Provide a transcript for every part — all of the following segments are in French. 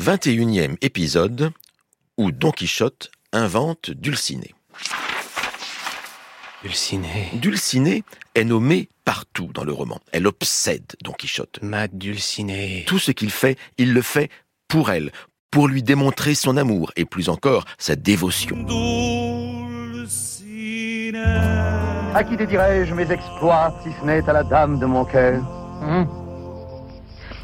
21e épisode où Don Quichotte invente Dulcinée. Dulcinée. Dulcinée est nommée partout dans le roman. Elle obsède Don Quichotte. Ma Dulcinée. Tout ce qu'il fait, il le fait pour elle, pour lui démontrer son amour et plus encore sa dévotion. À qui dédierais-je mes exploits si ce n'est à la dame de mon cœur?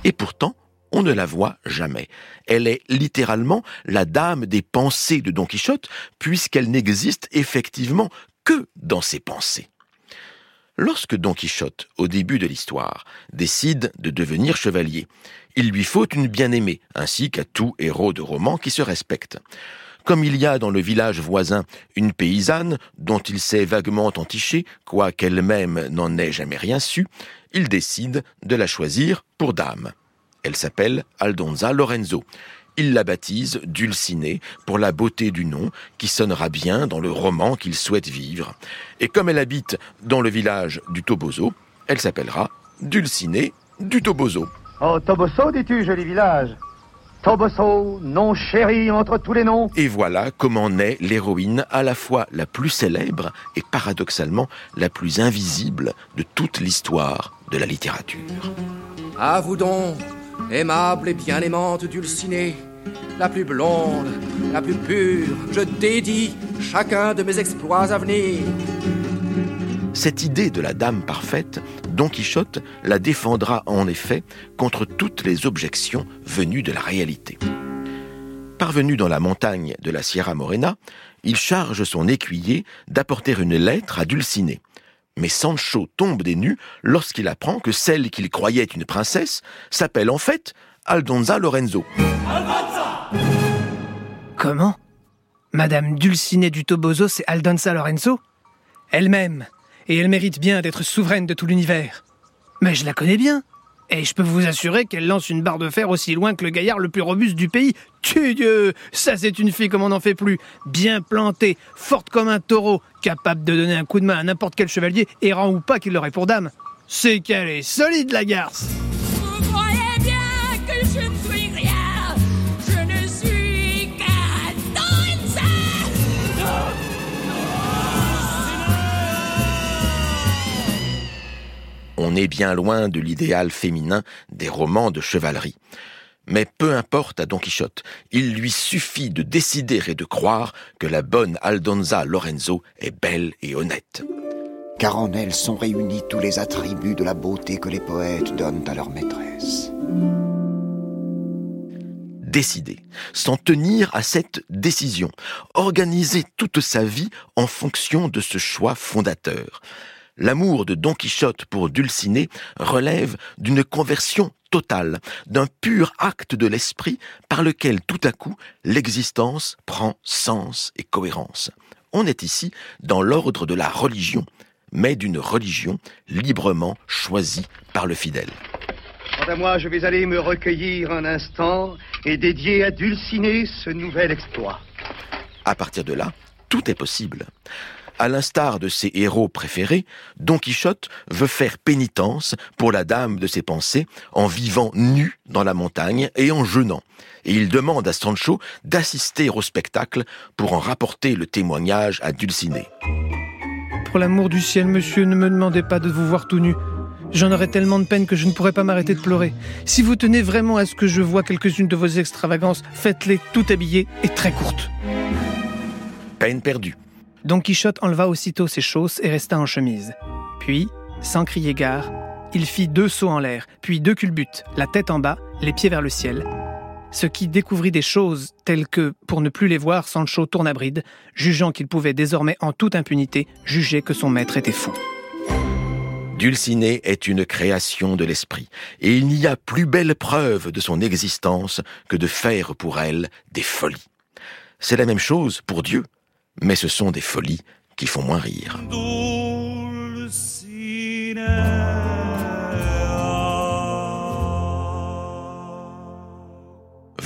Et pourtant, on ne la voit jamais. Elle est littéralement la dame des pensées de Don Quichotte, puisqu'elle n'existe effectivement que dans ses pensées. Lorsque Don Quichotte, au début de l'histoire, décide de devenir chevalier, il lui faut une bien-aimée, ainsi qu'à tout héros de roman qui se respecte. Comme il y a dans le village voisin une paysanne dont il s'est vaguement entiché, quoiqu'elle-même n'en ait jamais rien su, il décide de la choisir pour dame. Elle s'appelle Aldonza Lorenzo. Il la baptise Dulcinée pour la beauté du nom qui sonnera bien dans le roman qu'il souhaite vivre. Et comme elle habite dans le village du Toboso, elle s'appellera Dulcinée du Toboso. Oh, Toboso, dis-tu, joli village Toboso, nom chéri entre tous les noms. Et voilà comment naît l'héroïne à la fois la plus célèbre et paradoxalement la plus invisible de toute l'histoire de la littérature. À vous donc, aimable et bien aimante Dulcinée, la plus blonde, la plus pure, je dédie chacun de mes exploits à venir. Cette idée de la dame parfaite, Don Quichotte la défendra en effet contre toutes les objections venues de la réalité. Parvenu dans la montagne de la Sierra Morena, il charge son écuyer d'apporter une lettre à Dulcinée. Mais Sancho tombe des nues lorsqu'il apprend que celle qu'il croyait une princesse s'appelle en fait Aldonza Lorenzo. Comment? Madame Dulcinée du Toboso, c'est Aldonza Lorenzo? Elle-même. Et elle mérite bien d'être souveraine de tout l'univers. Mais je la connais bien. Et je peux vous assurer qu'elle lance une barre de fer aussi loin que le gaillard le plus robuste du pays. Tu Dieu Ça c'est une fille comme on n'en fait plus. Bien plantée, forte comme un taureau, capable de donner un coup de main à n'importe quel chevalier, errant ou pas qu'il l'aurait pour dame. C'est qu'elle est solide la garce On est bien loin de l'idéal féminin des romans de chevalerie. Mais peu importe à Don Quichotte, il lui suffit de décider et de croire que la bonne Aldonza Lorenzo est belle et honnête. car en elle sont réunis tous les attributs de la beauté que les poètes donnent à leur maîtresse. Décider, s'en tenir à cette décision, organiser toute sa vie en fonction de ce choix fondateur. L'amour de Don Quichotte pour Dulcinée relève d'une conversion totale, d'un pur acte de l'esprit par lequel tout à coup l'existence prend sens et cohérence. On est ici dans l'ordre de la religion, mais d'une religion librement choisie par le fidèle. Quant à moi, je vais aller me recueillir un instant et dédier à Dulcinée ce nouvel exploit. À partir de là, tout est possible. À l'instar de ses héros préférés, Don Quichotte veut faire pénitence pour la dame de ses pensées en vivant nu dans la montagne et en jeûnant. Et il demande à Sancho d'assister au spectacle pour en rapporter le témoignage à Dulcinée. Pour l'amour du ciel, monsieur, ne me demandez pas de vous voir tout nu. J'en aurais tellement de peine que je ne pourrais pas m'arrêter de pleurer. Si vous tenez vraiment à ce que je vois quelques-unes de vos extravagances, faites-les tout habillées et très courtes. Peine perdue. Don Quichotte enleva aussitôt ses chausses et resta en chemise. Puis, sans crier gare, il fit deux sauts en l'air, puis deux culbutes, la tête en bas, les pieds vers le ciel. Ce qui découvrit des choses telles que, pour ne plus les voir, Sancho tourna bride, jugeant qu'il pouvait désormais en toute impunité juger que son maître était fou. Dulcinée est une création de l'esprit, et il n'y a plus belle preuve de son existence que de faire pour elle des folies. C'est la même chose pour Dieu, mais ce sont des folies qui font moins rire.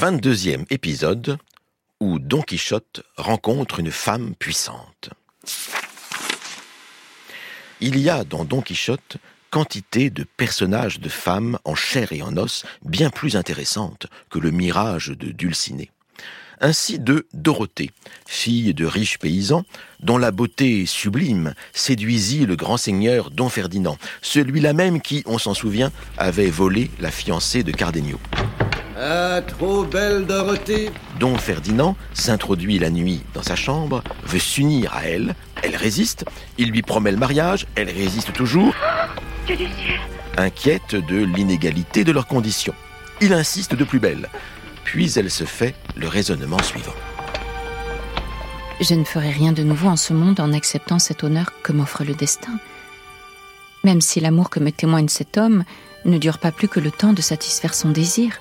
22e épisode où Don Quichotte rencontre une femme puissante. Il y a dans Don Quichotte quantité de personnages de femmes en chair et en os bien plus intéressantes que le mirage de Dulcinée ainsi de Dorothée, fille de riches paysans, dont la beauté sublime séduisit le grand seigneur Don Ferdinand, celui-là même qui, on s'en souvient, avait volé la fiancée de Cardenio. Ah, trop belle Dorothée. Don Ferdinand s'introduit la nuit dans sa chambre, veut s'unir à elle, elle résiste, il lui promet le mariage, elle résiste toujours, inquiète de l'inégalité de leurs conditions. Il insiste de plus belle, puis elle se fait le raisonnement suivant. Je ne ferai rien de nouveau en ce monde en acceptant cet honneur que m'offre le destin. Même si l'amour que me témoigne cet homme ne dure pas plus que le temps de satisfaire son désir,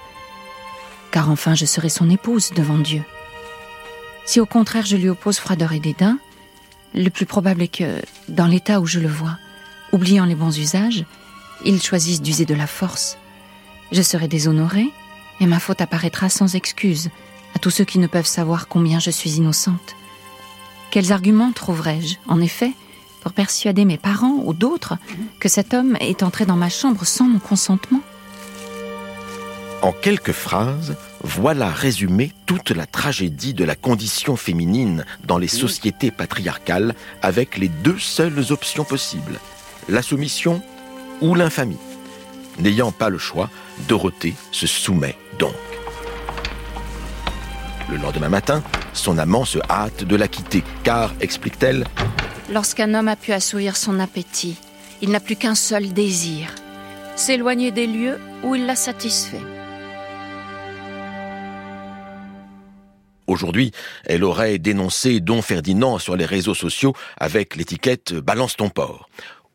car enfin je serai son épouse devant Dieu. Si au contraire je lui oppose froideur et dédain, le plus probable est que, dans l'état où je le vois, oubliant les bons usages, il choisisse d'user de la force. Je serai déshonorée, et ma faute apparaîtra sans excuse à tous ceux qui ne peuvent savoir combien je suis innocente. Quels arguments trouverai-je, en effet, pour persuader mes parents ou d'autres que cet homme est entré dans ma chambre sans mon consentement? En quelques phrases, voilà résumée toute la tragédie de la condition féminine dans les sociétés patriarcales avec les deux seules options possibles, la soumission ou l'infamie. N'ayant pas le choix, Dorothée se soumet donc. Le lendemain matin, son amant se hâte de la quitter, car, explique-t-elle, Lorsqu'un homme a pu assouvir son appétit, il n'a plus qu'un seul désir, s'éloigner des lieux où il l'a satisfait. Aujourd'hui, elle aurait dénoncé Don Ferdinand sur les réseaux sociaux avec l'étiquette Balance ton porc.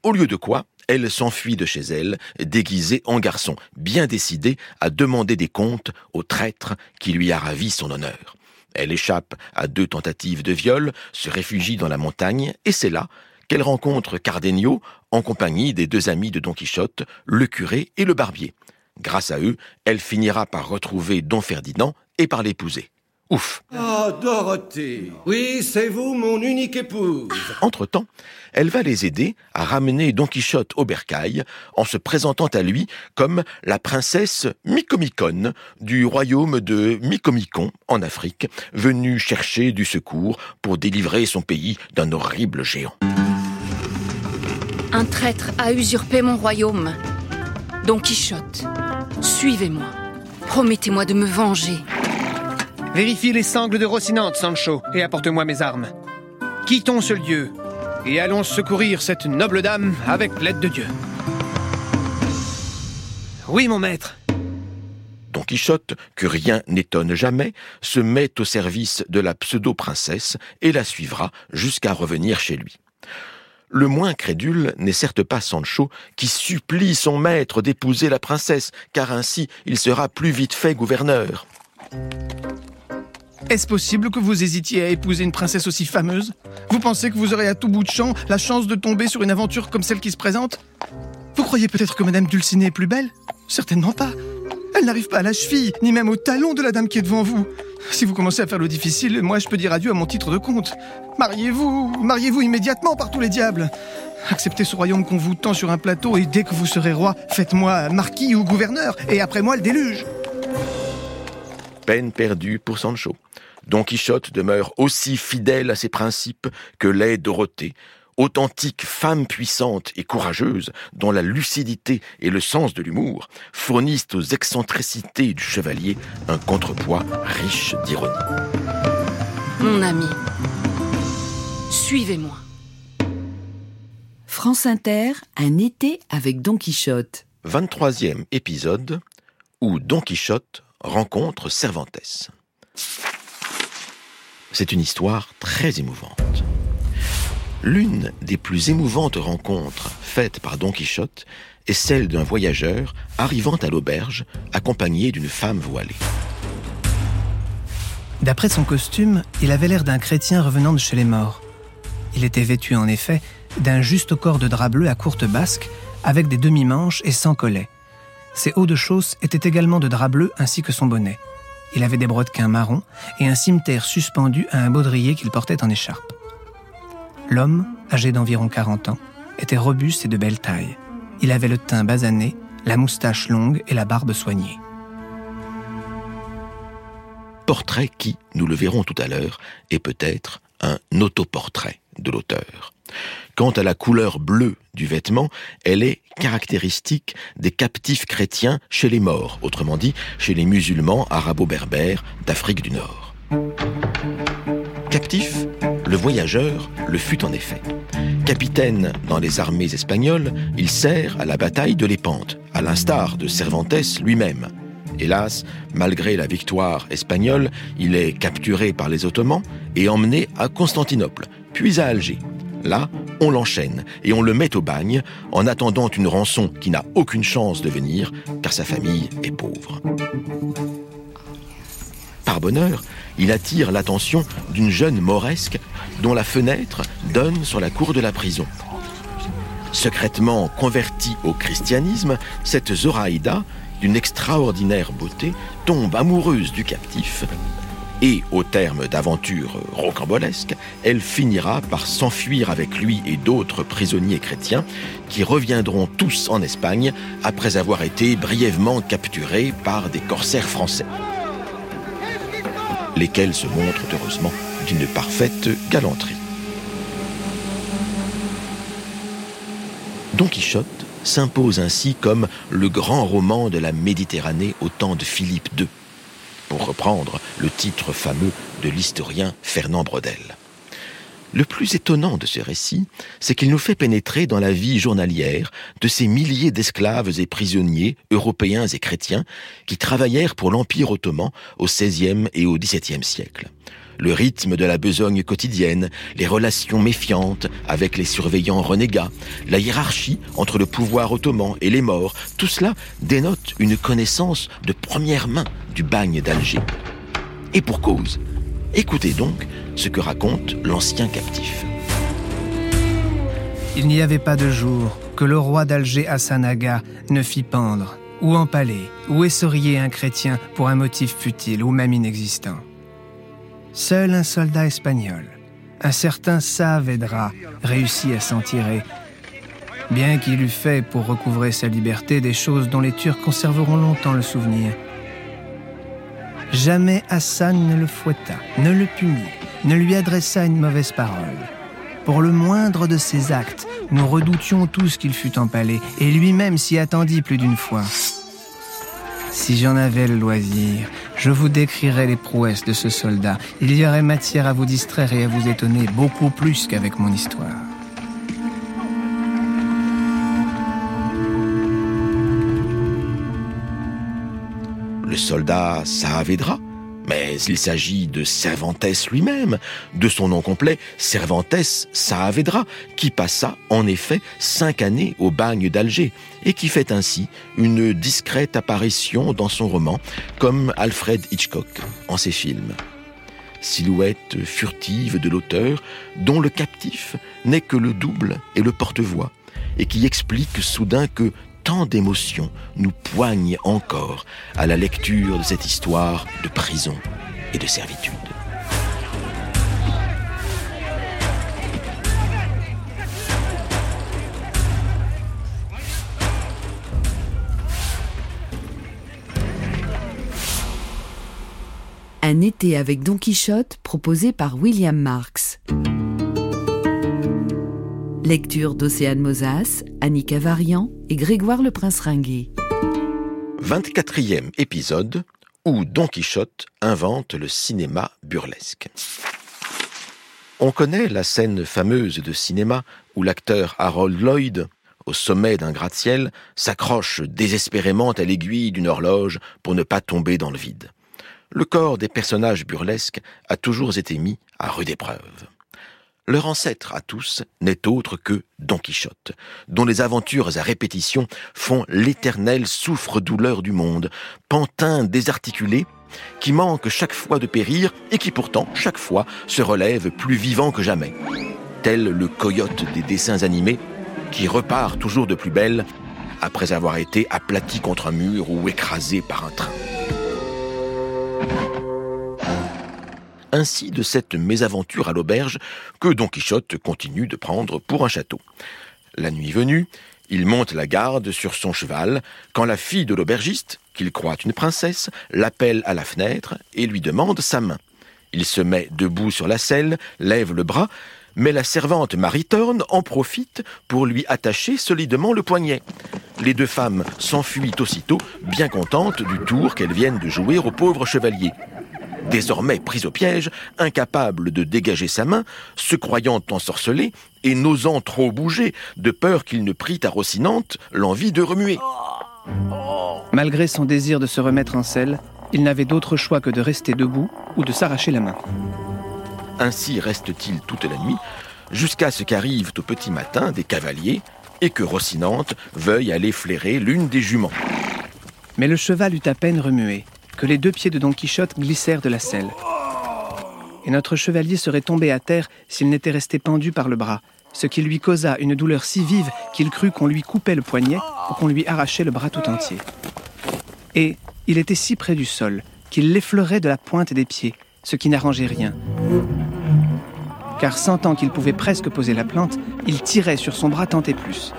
Au lieu de quoi, elle s'enfuit de chez elle, déguisée en garçon, bien décidée à demander des comptes au traître qui lui a ravi son honneur. Elle échappe à deux tentatives de viol, se réfugie dans la montagne, et c'est là qu'elle rencontre Cardenio en compagnie des deux amis de Don Quichotte, le curé et le barbier. Grâce à eux, elle finira par retrouver Don Ferdinand et par l'épouser. Ouf Ah, Dorothée Oui, c'est vous, mon unique épouse Entre-temps, elle va les aider à ramener Don Quichotte au bercail en se présentant à lui comme la princesse Micomicon du royaume de Micomicon en Afrique, venue chercher du secours pour délivrer son pays d'un horrible géant. Un traître a usurpé mon royaume. Don Quichotte, suivez-moi. Promettez-moi de me venger. Vérifie les sangles de Rocinante, Sancho, et apporte-moi mes armes. Quittons ce lieu, et allons secourir cette noble dame avec l'aide de Dieu. Oui, mon maître. Don Quichotte, que rien n'étonne jamais, se met au service de la pseudo-princesse et la suivra jusqu'à revenir chez lui. Le moins crédule n'est certes pas Sancho qui supplie son maître d'épouser la princesse, car ainsi il sera plus vite fait gouverneur. Est-ce possible que vous hésitiez à épouser une princesse aussi fameuse? Vous pensez que vous aurez à tout bout de champ la chance de tomber sur une aventure comme celle qui se présente? Vous croyez peut-être que Madame Dulcinée est plus belle? Certainement pas. Elle n'arrive pas à la cheville, ni même au talon de la dame qui est devant vous. Si vous commencez à faire le difficile, moi je peux dire adieu à mon titre de comte. Mariez-vous, mariez-vous immédiatement par tous les diables. Acceptez ce royaume qu'on vous tend sur un plateau et dès que vous serez roi, faites-moi marquis ou gouverneur, et après moi le déluge. Peine perdue pour Sancho. Don Quichotte demeure aussi fidèle à ses principes que l'est Dorothée, authentique femme puissante et courageuse dont la lucidité et le sens de l'humour fournissent aux excentricités du chevalier un contrepoids riche d'ironie. Mon ami, suivez-moi. France Inter, un été avec Don Quichotte. 23e épisode où Don Quichotte rencontre Cervantes. C'est une histoire très émouvante. L'une des plus émouvantes rencontres faites par Don Quichotte est celle d'un voyageur arrivant à l'auberge accompagné d'une femme voilée. D'après son costume, il avait l'air d'un chrétien revenant de chez les morts. Il était vêtu en effet d'un juste corps de drap bleu à courte basque, avec des demi-manches et sans collet. Ses hauts de chausse étaient également de drap bleu ainsi que son bonnet. Il avait des brodequins marrons et un cimeterre suspendu à un baudrier qu'il portait en écharpe. L'homme, âgé d'environ 40 ans, était robuste et de belle taille. Il avait le teint basané, la moustache longue et la barbe soignée. Portrait qui, nous le verrons tout à l'heure, est peut-être un autoportrait de l'auteur. Quant à la couleur bleue du vêtement, elle est caractéristique des captifs chrétiens chez les morts, autrement dit chez les musulmans arabo-berbères d'Afrique du Nord. Captif, le voyageur le fut en effet. Capitaine dans les armées espagnoles, il sert à la bataille de Lépante, à l'instar de Cervantes lui-même. Hélas, malgré la victoire espagnole, il est capturé par les Ottomans et emmené à Constantinople, puis à Alger. Là, on l'enchaîne et on le met au bagne en attendant une rançon qui n'a aucune chance de venir car sa famille est pauvre. Par bonheur, il attire l'attention d'une jeune mauresque dont la fenêtre donne sur la cour de la prison. Secrètement convertie au christianisme, cette Zoraïda, d'une extraordinaire beauté, tombe amoureuse du captif et, au terme d'aventures rocambolesques, elle finira par s'enfuir avec lui et d'autres prisonniers chrétiens qui reviendront tous en Espagne après avoir été brièvement capturés par des corsaires français lesquels se montrent heureusement d'une parfaite galanterie. Don Quichotte s'impose ainsi comme le grand roman de la Méditerranée au temps de Philippe II, reprendre le titre fameux de l'historien Fernand Brodel. Le plus étonnant de ce récit, c'est qu'il nous fait pénétrer dans la vie journalière de ces milliers d'esclaves et prisonniers, européens et chrétiens, qui travaillèrent pour l'Empire ottoman au XVIe et au XVIIe siècle. Le rythme de la besogne quotidienne, les relations méfiantes avec les surveillants renégats, la hiérarchie entre le pouvoir ottoman et les morts, tout cela dénote une connaissance de première main du bagne d'Alger. Et pour cause, Écoutez donc ce que raconte l'ancien captif. Il n'y avait pas de jour que le roi d'Alger Hassan Aga ne fit pendre, ou empaler, ou essoriller un chrétien pour un motif futile ou même inexistant. Seul un soldat espagnol, un certain Saavedra, réussit à s'en tirer, bien qu'il eût fait pour recouvrer sa liberté des choses dont les Turcs conserveront longtemps le souvenir. Jamais Hassan ne le fouetta, ne le punit, ne lui adressa une mauvaise parole. Pour le moindre de ses actes, nous redoutions tous qu'il fût empalé, et lui-même s'y attendit plus d'une fois. Si j'en avais le loisir, je vous décrirais les prouesses de ce soldat. Il y aurait matière à vous distraire et à vous étonner beaucoup plus qu'avec mon histoire. le soldat Saavedra, mais il s'agit de Cervantes lui-même, de son nom complet Cervantes Saavedra, qui passa en effet cinq années au bagne d'Alger et qui fait ainsi une discrète apparition dans son roman, comme Alfred Hitchcock en ses films. Silhouette furtive de l'auteur, dont le captif n'est que le double et le porte-voix, et qui explique soudain que tant d'émotions nous poignent encore à la lecture de cette histoire de prison et de servitude. Un été avec Don Quichotte proposé par William Marx. Lecture d'Océane Mosas, Annika Varian et Grégoire le Prince Ringuet. 24e épisode où Don Quichotte invente le cinéma burlesque. On connaît la scène fameuse de cinéma où l'acteur Harold Lloyd, au sommet d'un gratte-ciel, s'accroche désespérément à l'aiguille d'une horloge pour ne pas tomber dans le vide. Le corps des personnages burlesques a toujours été mis à rude épreuve. Leur ancêtre à tous n'est autre que Don Quichotte, dont les aventures à répétition font l'éternel souffre-douleur du monde, pantin désarticulé, qui manque chaque fois de périr et qui pourtant, chaque fois, se relève plus vivant que jamais. Tel le coyote des dessins animés, qui repart toujours de plus belle après avoir été aplati contre un mur ou écrasé par un train. Ainsi de cette mésaventure à l'auberge que Don Quichotte continue de prendre pour un château. La nuit venue, Il monte la garde sur son cheval quand la fille de l'aubergiste, qu'il croit une princesse, l'appelle à la fenêtre et lui demande sa main. Il se met debout sur la selle, lève le bras, mais la servante Maritorne en profite pour lui attacher solidement le poignet. Les deux femmes s'enfuient aussitôt, bien contentes du tour qu'elles viennent de jouer au pauvre chevalier. Désormais pris au piège, incapable de dégager sa main, se croyant ensorcelé et n'osant trop bouger, de peur qu'il ne prît à Rocinante l'envie de remuer. Malgré son désir de se remettre en selle, il n'avait d'autre choix que de rester debout ou de s'arracher la main. Ainsi reste-t-il toute la nuit, jusqu'à ce qu'arrivent au petit matin des cavaliers et que Rocinante veuille aller flairer l'une des juments. Mais le cheval eut à peine remué que les deux pieds de Don Quichotte glissèrent de la selle. Et notre chevalier serait tombé à terre s'il n'était resté pendu par le bras, ce qui lui causa une douleur si vive qu'il crut qu'on lui coupait le poignet ou qu'on lui arrachait le bras tout entier. Et il était si près du sol qu'il l'effleurait de la pointe des pieds, ce qui n'arrangeait rien. Car sentant qu'il pouvait presque poser la plante, il tirait sur son bras tant et plus.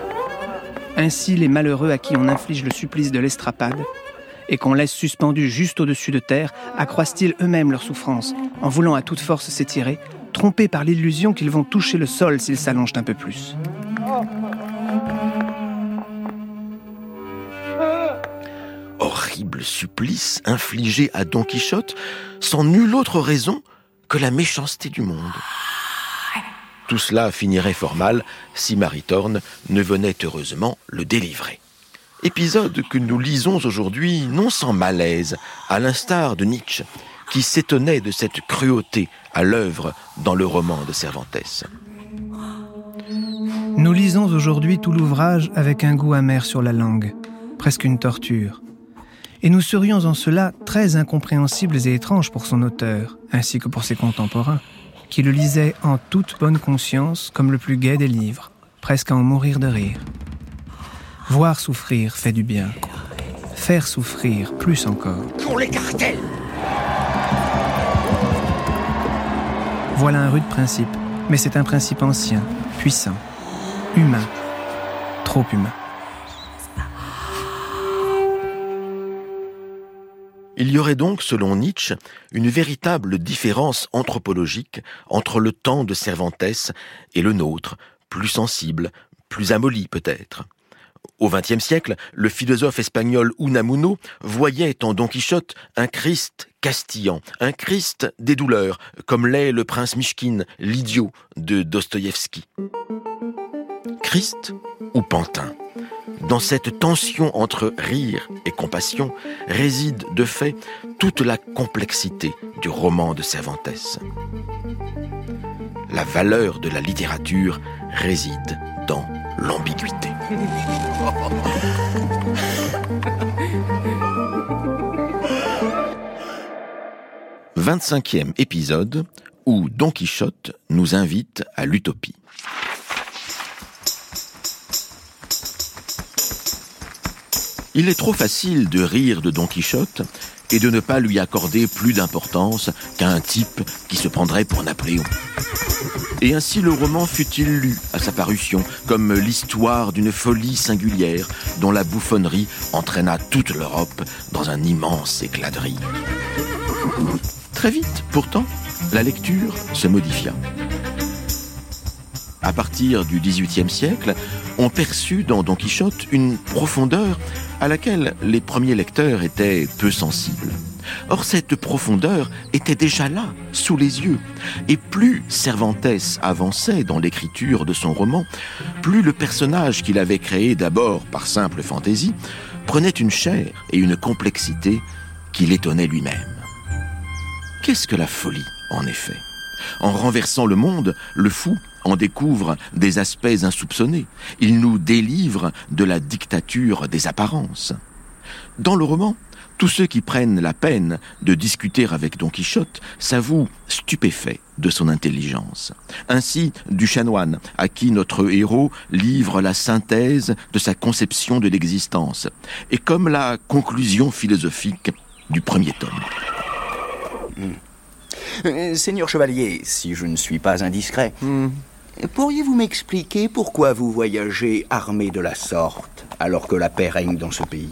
Ainsi, les malheureux à qui on inflige le supplice de l'estrapade et qu'on laisse suspendus juste au-dessus de terre accroissent-ils eux-mêmes leur souffrance en voulant à toute force s'étirer, trompés par l'illusion qu'ils vont toucher le sol s'ils s'allongent un peu plus. Horrible supplice infligé à Don Quichotte sans nulle autre raison que la méchanceté du monde. Tout cela finirait fort mal si Maritorne ne venait heureusement le délivrer. Épisode que nous lisons aujourd'hui non sans malaise, à l'instar de Nietzsche, qui s'étonnait de cette cruauté à l'œuvre dans le roman de Cervantes. Nous lisons aujourd'hui tout l'ouvrage avec un goût amer sur la langue, presque une torture. Et nous serions en cela très incompréhensibles et étranges pour son auteur, ainsi que pour ses contemporains, qui le lisaient en toute bonne conscience comme le plus gai des livres, presque à en mourir de rire. Voir souffrir fait du bien. Faire souffrir plus encore. Pour les cartels Voilà un rude principe, mais c'est un principe ancien, puissant, humain, trop humain. Il y aurait donc, selon Nietzsche, une véritable différence anthropologique entre le temps de Cervantes et le nôtre, plus sensible, plus amolli peut-être. Au XXe siècle, le philosophe espagnol Unamuno voyait en Don Quichotte un Christ castillan, un Christ des douleurs, comme l'est le prince Mishkin, l'idiot de Dostoïevski. Christ ou Pantin? Dans cette tension entre rire et compassion réside de fait toute la complexité du roman de Cervantes. La valeur de la littérature réside dans l'ambiguïté. 25e épisode où Don Quichotte nous invite à l'utopie. Il est trop facile de rire de Don Quichotte et de ne pas lui accorder plus d'importance qu'à un type qui se prendrait pour Napoléon. Et ainsi le roman fut-il lu à sa parution comme l'histoire d'une folie singulière dont la bouffonnerie entraîna toute l'Europe dans un immense éclat de rire. Très vite, pourtant, la lecture se modifia. À partir du XVIIIe siècle, on perçut dans Don Quichotte une profondeur à laquelle les premiers lecteurs étaient peu sensibles. Or cette profondeur était déjà là, sous les yeux, et plus Cervantes avançait dans l'écriture de son roman, plus le personnage qu'il avait créé d'abord par simple fantaisie prenait une chair et une complexité qui l'étonnait lui-même. Qu'est-ce que la folie, en effet? En renversant le monde, le fou en découvre des aspects insoupçonnés. Il nous délivre de la dictature des apparences. Dans le roman, tous ceux qui prennent la peine de discuter avec Don Quichotte s'avouent stupéfaits de son intelligence. Ainsi, du chanoine, à qui notre héros livre la synthèse de sa conception de l'existence, et comme la conclusion philosophique du premier tome. Euh, Seigneur chevalier, si je ne suis pas indiscret, Pourriez-vous m'expliquer pourquoi vous voyagez armé de la sorte, alors que la paix règne dans ce pays?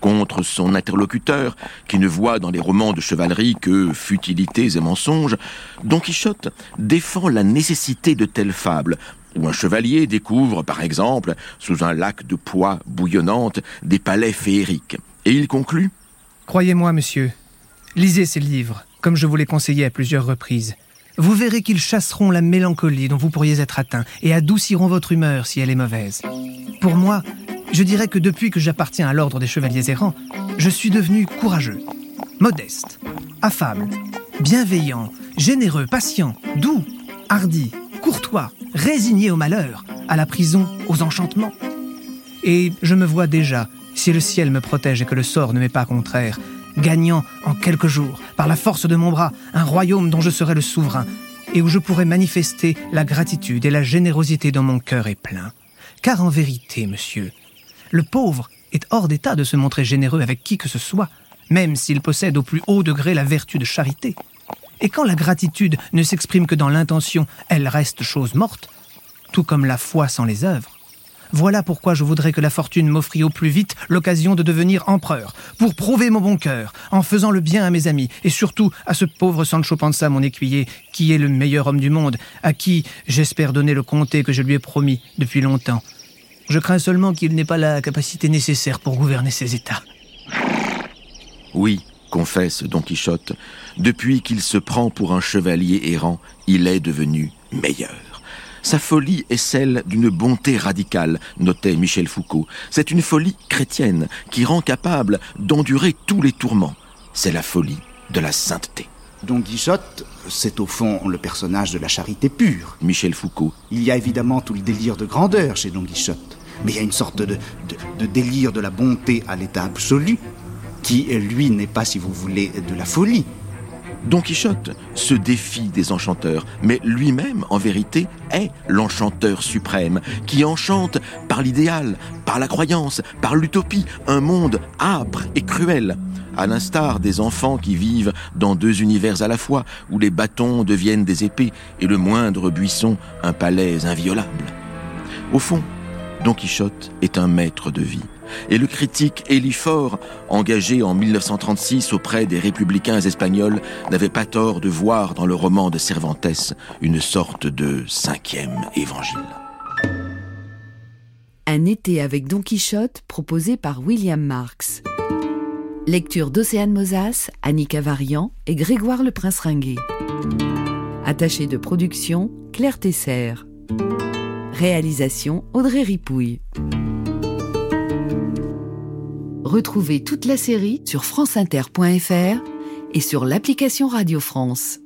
Contre son interlocuteur, qui ne voit dans les romans de chevalerie que futilités et mensonges, Don Quichotte défend la nécessité de telles fables, où un chevalier découvre, par exemple, sous un lac de poix bouillonnante, des palais féeriques. Et il conclut Croyez-moi, monsieur, lisez ces livres, comme je vous l'ai conseillé à plusieurs reprises. Vous verrez qu'ils chasseront la mélancolie dont vous pourriez être atteint et adouciront votre humeur si elle est mauvaise. Pour moi, je dirais que depuis que j'appartiens à l'ordre des chevaliers errants, je suis devenu courageux, modeste, affable, bienveillant, généreux, patient, doux, hardi, courtois, résigné au malheur, à la prison, aux enchantements. Et je me vois déjà, si le ciel me protège et que le sort ne m'est pas contraire, gagnant en quelques jours, par la force de mon bras, un royaume dont je serai le souverain, et où je pourrai manifester la gratitude et la générosité dont mon cœur est plein. Car en vérité, monsieur, le pauvre est hors d'état de se montrer généreux avec qui que ce soit, même s'il possède au plus haut degré la vertu de charité. Et quand la gratitude ne s'exprime que dans l'intention, elle reste chose morte, tout comme la foi sans les œuvres. Voilà pourquoi je voudrais que la fortune m'offrit au plus vite l'occasion de devenir empereur, pour prouver mon bon cœur, en faisant le bien à mes amis, et surtout à ce pauvre Sancho Panza, mon écuyer, qui est le meilleur homme du monde, à qui j'espère donner le comté que je lui ai promis depuis longtemps. Je crains seulement qu'il n'ait pas la capacité nécessaire pour gouverner ses États. Oui, confesse Don Quichotte, depuis qu'il se prend pour un chevalier errant, il est devenu meilleur. Sa folie est celle d'une bonté radicale, notait Michel Foucault. C'est une folie chrétienne qui rend capable d'endurer tous les tourments. C'est la folie de la sainteté. Don Quichotte, c'est au fond le personnage de la charité pure. Michel Foucault. Il y a évidemment tout le délire de grandeur chez Don Quichotte, mais il y a une sorte de, de, de délire de la bonté à l'état absolu, qui, lui, n'est pas, si vous voulez, de la folie. Don Quichotte se défie des enchanteurs, mais lui-même, en vérité, est l'enchanteur suprême, qui enchante par l'idéal, par la croyance, par l'utopie, un monde âpre et cruel, à l'instar des enfants qui vivent dans deux univers à la fois, où les bâtons deviennent des épées et le moindre buisson un palais inviolable. Au fond, Don Quichotte est un maître de vie. Et le critique Élie Faure, engagé en 1936 auprès des républicains espagnols, n'avait pas tort de voir dans le roman de Cervantes une sorte de cinquième évangile. Un été avec Don Quichotte proposé par William Marx. Lecture d'Océane Mosas, Annika Varian et Grégoire le Prince Ringuet. Attaché de production, Claire Tesser. Réalisation, Audrey Ripouille. Retrouvez toute la série sur franceinter.fr et sur l'application Radio France.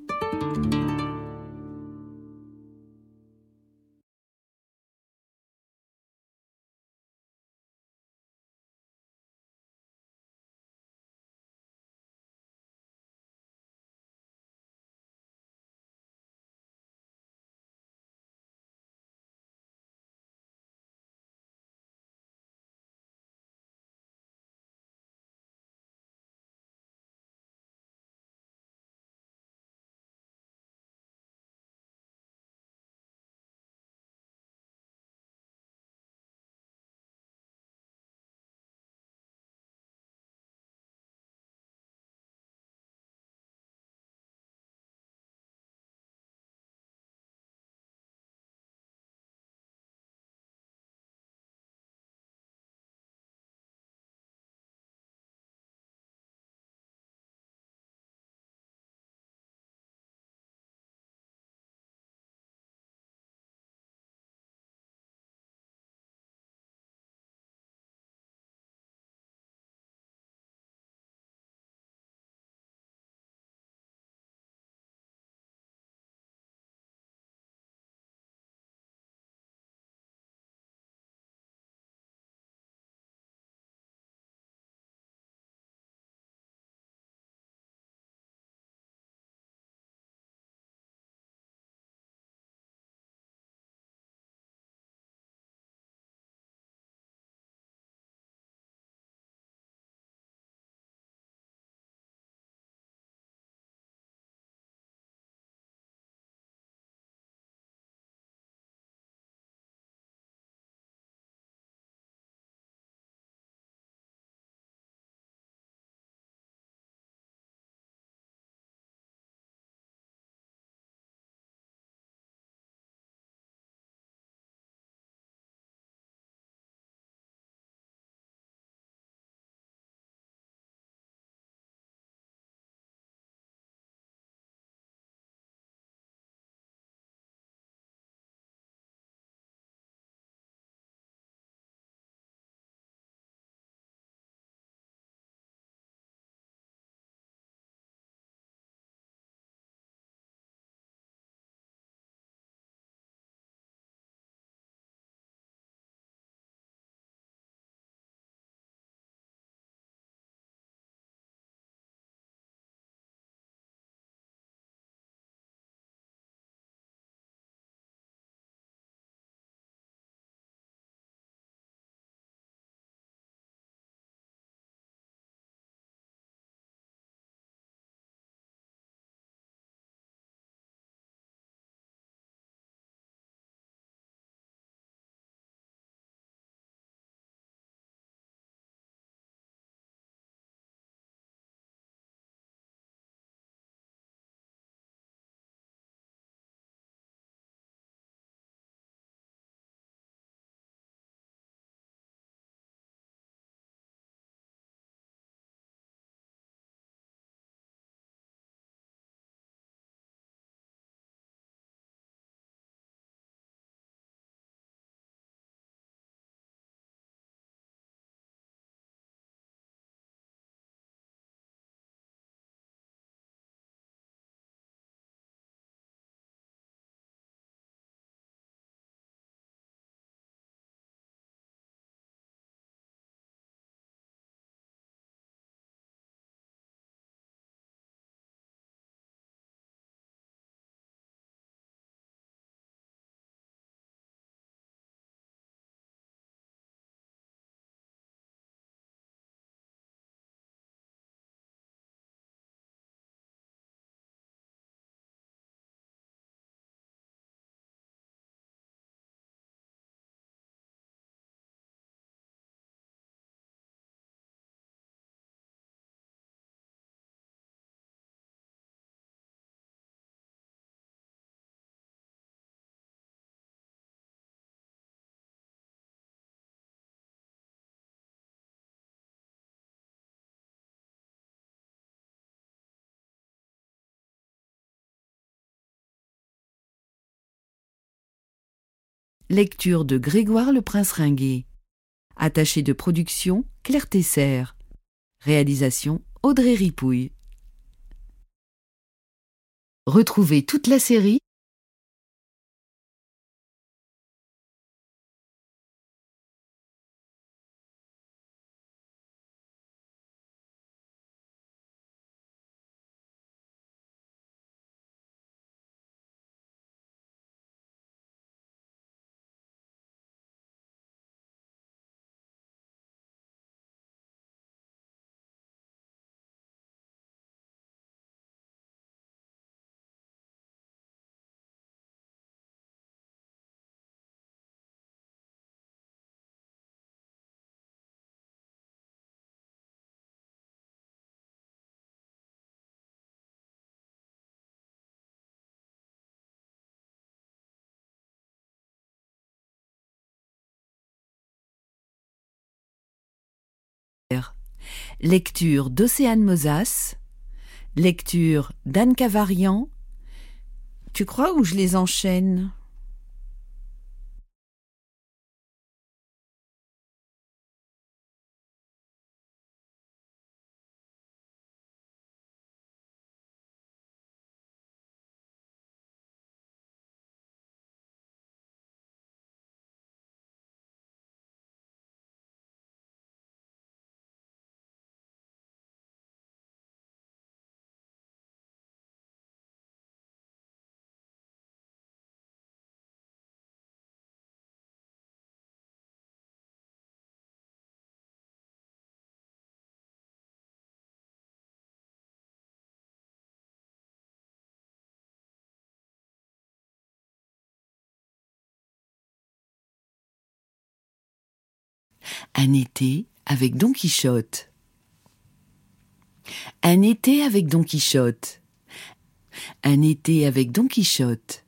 Lecture de Grégoire le Prince Ringuet. Attaché de production, Claire Tesser. Réalisation, Audrey Ripouille. Retrouvez toute la série Lecture d'Océane Mosas. Lecture d'Anne Cavarian. Tu crois où je les enchaîne? Un été avec Don Quichotte. Un été avec Don Quichotte. Un été avec Don Quichotte.